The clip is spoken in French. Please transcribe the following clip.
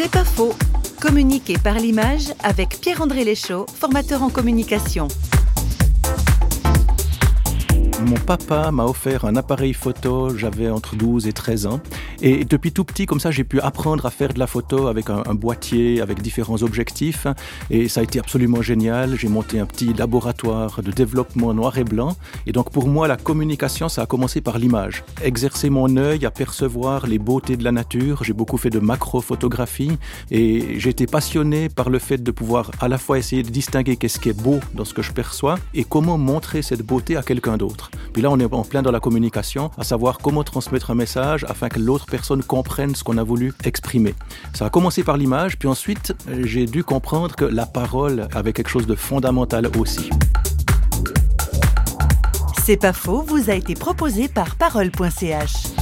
C'est pas faux. Communiquer par l'image avec Pierre-André Léchaud, formateur en communication. Mon papa m'a offert un appareil photo, j'avais entre 12 et 13 ans. Et depuis tout petit, comme ça, j'ai pu apprendre à faire de la photo avec un, boîtier, avec différents objectifs. Et ça a été absolument génial. J'ai monté un petit laboratoire de développement noir et blanc. Et donc pour moi, la communication, ça a commencé par l'image. Exercer mon œil à percevoir les beautés de la nature. J'ai beaucoup fait de macro-photographie. Et été passionné par le fait de pouvoir à la fois essayer de distinguer qu'est-ce qui est beau dans ce que je perçois et comment montrer cette beauté à quelqu'un d'autre. Puis là, on est en plein dans la communication, à savoir comment transmettre un message afin que l'autre personne comprenne ce qu'on a voulu exprimer. Ça a commencé par l'image, puis ensuite, j'ai dû comprendre que la parole avait quelque chose de fondamental aussi. C'est pas faux, vous a été proposé par parole.ch.